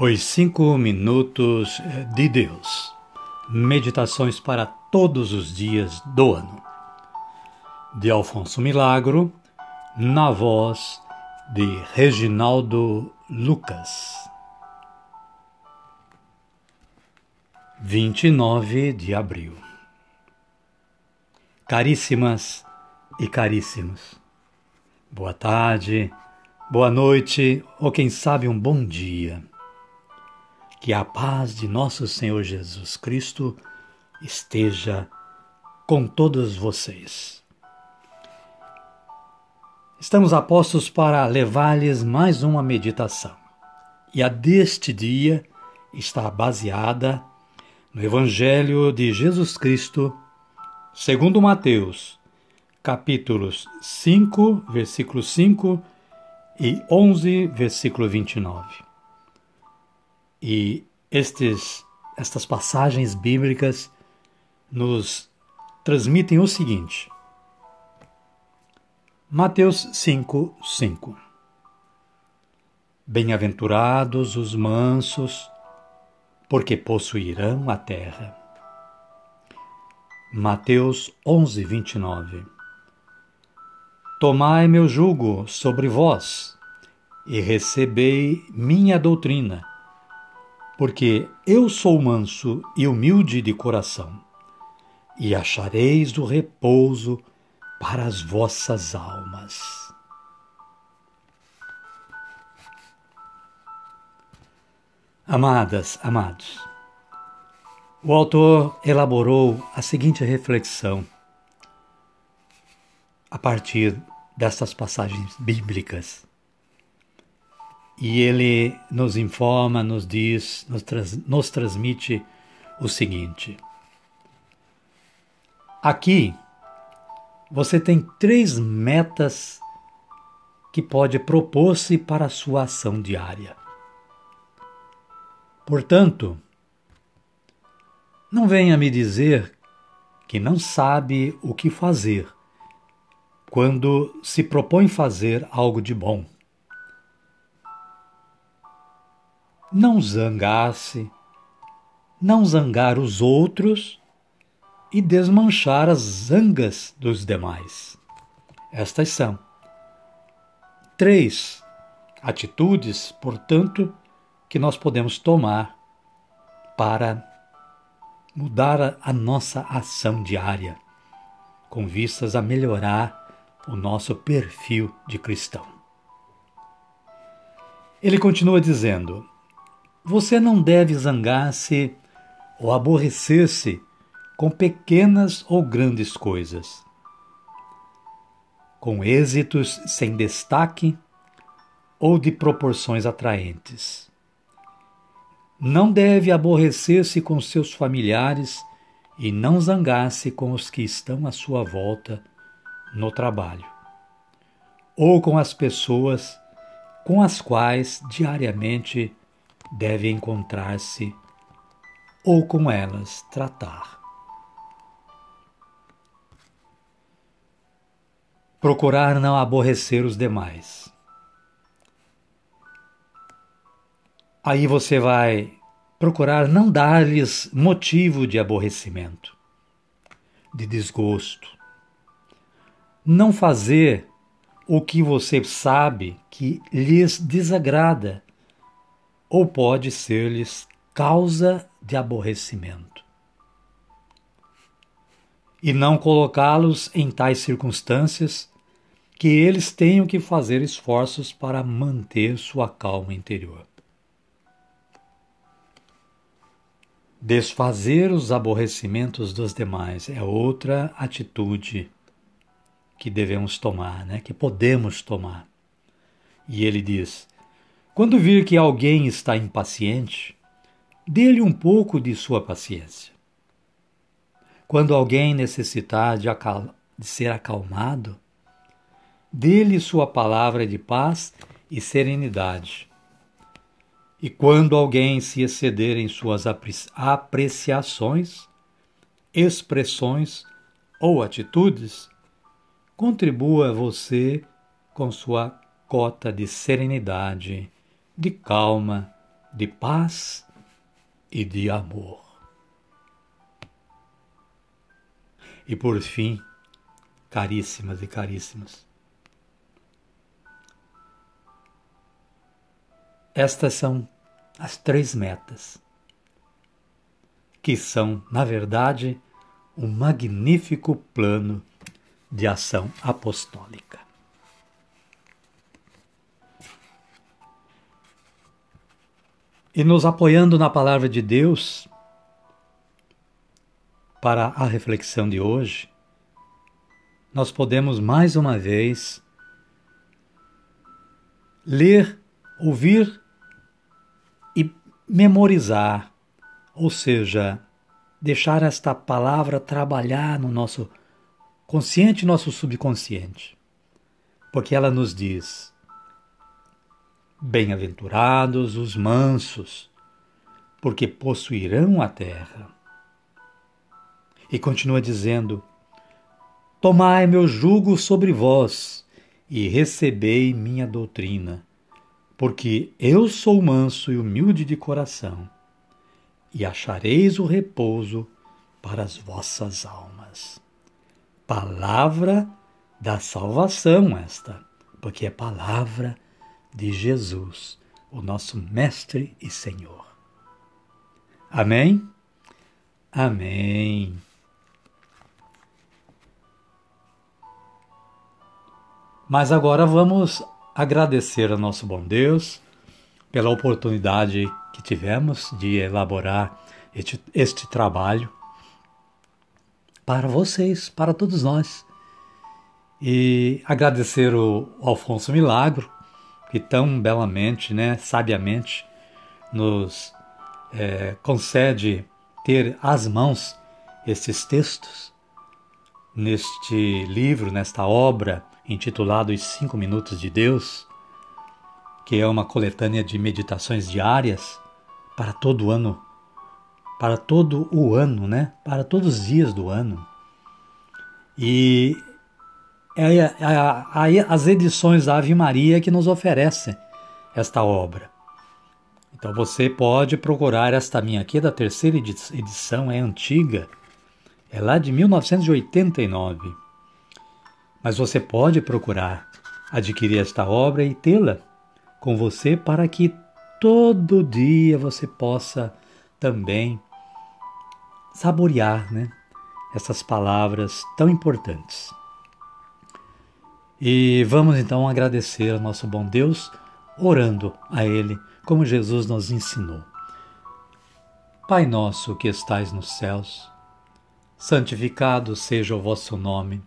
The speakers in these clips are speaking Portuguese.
Os Cinco Minutos de Deus. Meditações para todos os dias do ano. De Alfonso Milagro, na voz de Reginaldo Lucas. 29 de abril. Caríssimas e caríssimos, boa tarde, boa noite ou quem sabe um bom dia. Que a paz de nosso Senhor Jesus Cristo esteja com todos vocês. Estamos apostos para levar-lhes mais uma meditação. E a deste dia está baseada no Evangelho de Jesus Cristo, segundo Mateus, capítulos 5, versículo 5 e 11, versículo 29. E estes, estas passagens bíblicas nos transmitem o seguinte. Mateus 5, 5 Bem-aventurados os mansos, porque possuirão a terra. Mateus 11, 29 Tomai meu jugo sobre vós e recebei minha doutrina porque eu sou manso e humilde de coração, e achareis o repouso para as vossas almas. Amadas, amados, o autor elaborou a seguinte reflexão a partir destas passagens bíblicas e ele nos informa, nos diz, nos, trans, nos transmite o seguinte: aqui você tem três metas que pode propor-se para a sua ação diária. Portanto, não venha me dizer que não sabe o que fazer quando se propõe fazer algo de bom. Não zangar-se, não zangar os outros e desmanchar as zangas dos demais. Estas são três atitudes, portanto, que nós podemos tomar para mudar a nossa ação diária, com vistas a melhorar o nosso perfil de cristão. Ele continua dizendo: você não deve zangar-se ou aborrecer-se com pequenas ou grandes coisas. Com êxitos sem destaque ou de proporções atraentes. Não deve aborrecer-se com seus familiares e não zangar-se com os que estão à sua volta no trabalho, ou com as pessoas com as quais diariamente deve encontrar-se ou com elas tratar. Procurar não aborrecer os demais. Aí você vai procurar não dar-lhes motivo de aborrecimento, de desgosto. Não fazer o que você sabe que lhes desagrada ou pode ser-lhes causa de aborrecimento. E não colocá-los em tais circunstâncias que eles tenham que fazer esforços para manter sua calma interior. Desfazer os aborrecimentos dos demais é outra atitude que devemos tomar, né? que podemos tomar. E ele diz: quando vir que alguém está impaciente, dê-lhe um pouco de sua paciência. Quando alguém necessitar de, de ser acalmado, dê-lhe sua palavra de paz e serenidade. E quando alguém se exceder em suas apreciações, expressões ou atitudes, contribua você com sua cota de serenidade de calma de paz e de amor. E por fim, caríssimas e caríssimos, estas são as três metas, que são, na verdade, um magnífico plano de ação apostólica. E nos apoiando na palavra de Deus, para a reflexão de hoje, nós podemos mais uma vez ler, ouvir e memorizar, ou seja, deixar esta palavra trabalhar no nosso consciente e nosso subconsciente. Porque ela nos diz: Bem-aventurados os mansos, porque possuirão a terra. E continua dizendo: Tomai meu jugo sobre vós e recebei minha doutrina, porque eu sou manso e humilde de coração, e achareis o repouso para as vossas almas. Palavra da salvação esta, porque é palavra de Jesus, o nosso Mestre e Senhor. Amém? Amém. Mas agora vamos agradecer ao nosso bom Deus pela oportunidade que tivemos de elaborar este, este trabalho para vocês, para todos nós. E agradecer o Alfonso Milagro, que tão belamente, né, sabiamente, nos é, concede ter às mãos esses textos neste livro, nesta obra intitulado Os Cinco Minutos de Deus, que é uma coletânea de meditações diárias para todo o ano, para todo o ano, né? Para todos os dias do ano. E é, é, as edições da Ave Maria que nos oferecem esta obra. Então você pode procurar esta minha aqui, da terceira edição, é antiga, é lá de 1989 mas você pode procurar adquirir esta obra e tê-la com você para que todo dia você possa também saborear né, essas palavras tão importantes. E vamos então agradecer ao nosso bom Deus, orando a Ele, como Jesus nos ensinou. Pai nosso que estais nos céus, santificado seja o vosso nome.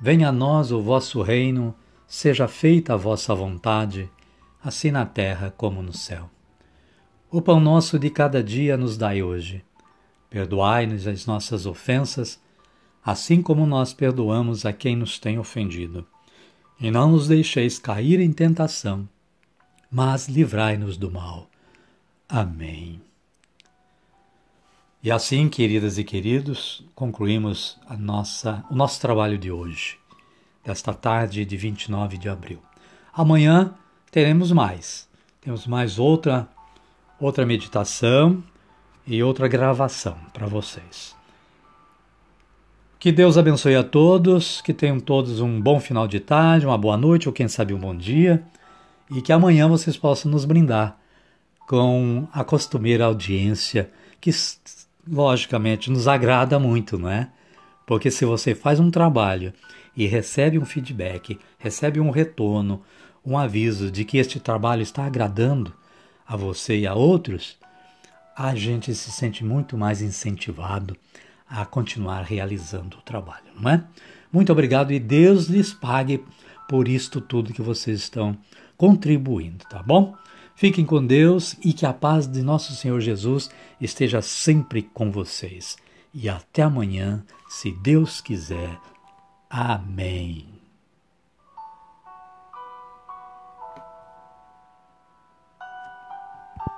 Venha a nós o vosso reino, seja feita a vossa vontade, assim na terra como no céu. O pão nosso de cada dia nos dai hoje. Perdoai-nos as nossas ofensas, assim como nós perdoamos a quem nos tem ofendido. E não nos deixeis cair em tentação, mas livrai-nos do mal. Amém. E assim, queridas e queridos, concluímos a nossa, o nosso trabalho de hoje, desta tarde de 29 de abril. Amanhã teremos mais. Temos mais outra outra meditação e outra gravação para vocês. Que Deus abençoe a todos, que tenham todos um bom final de tarde, uma boa noite ou quem sabe um bom dia, e que amanhã vocês possam nos brindar com a costumeira audiência que logicamente, nos agrada muito, não é? Porque se você faz um trabalho e recebe um feedback, recebe um retorno, um aviso de que este trabalho está agradando a você e a outros, a gente se sente muito mais incentivado a continuar realizando o trabalho, não é? Muito obrigado e Deus lhes pague por isto tudo que vocês estão contribuindo, tá bom? Fiquem com Deus e que a paz de nosso Senhor Jesus esteja sempre com vocês. E até amanhã, se Deus quiser. Amém.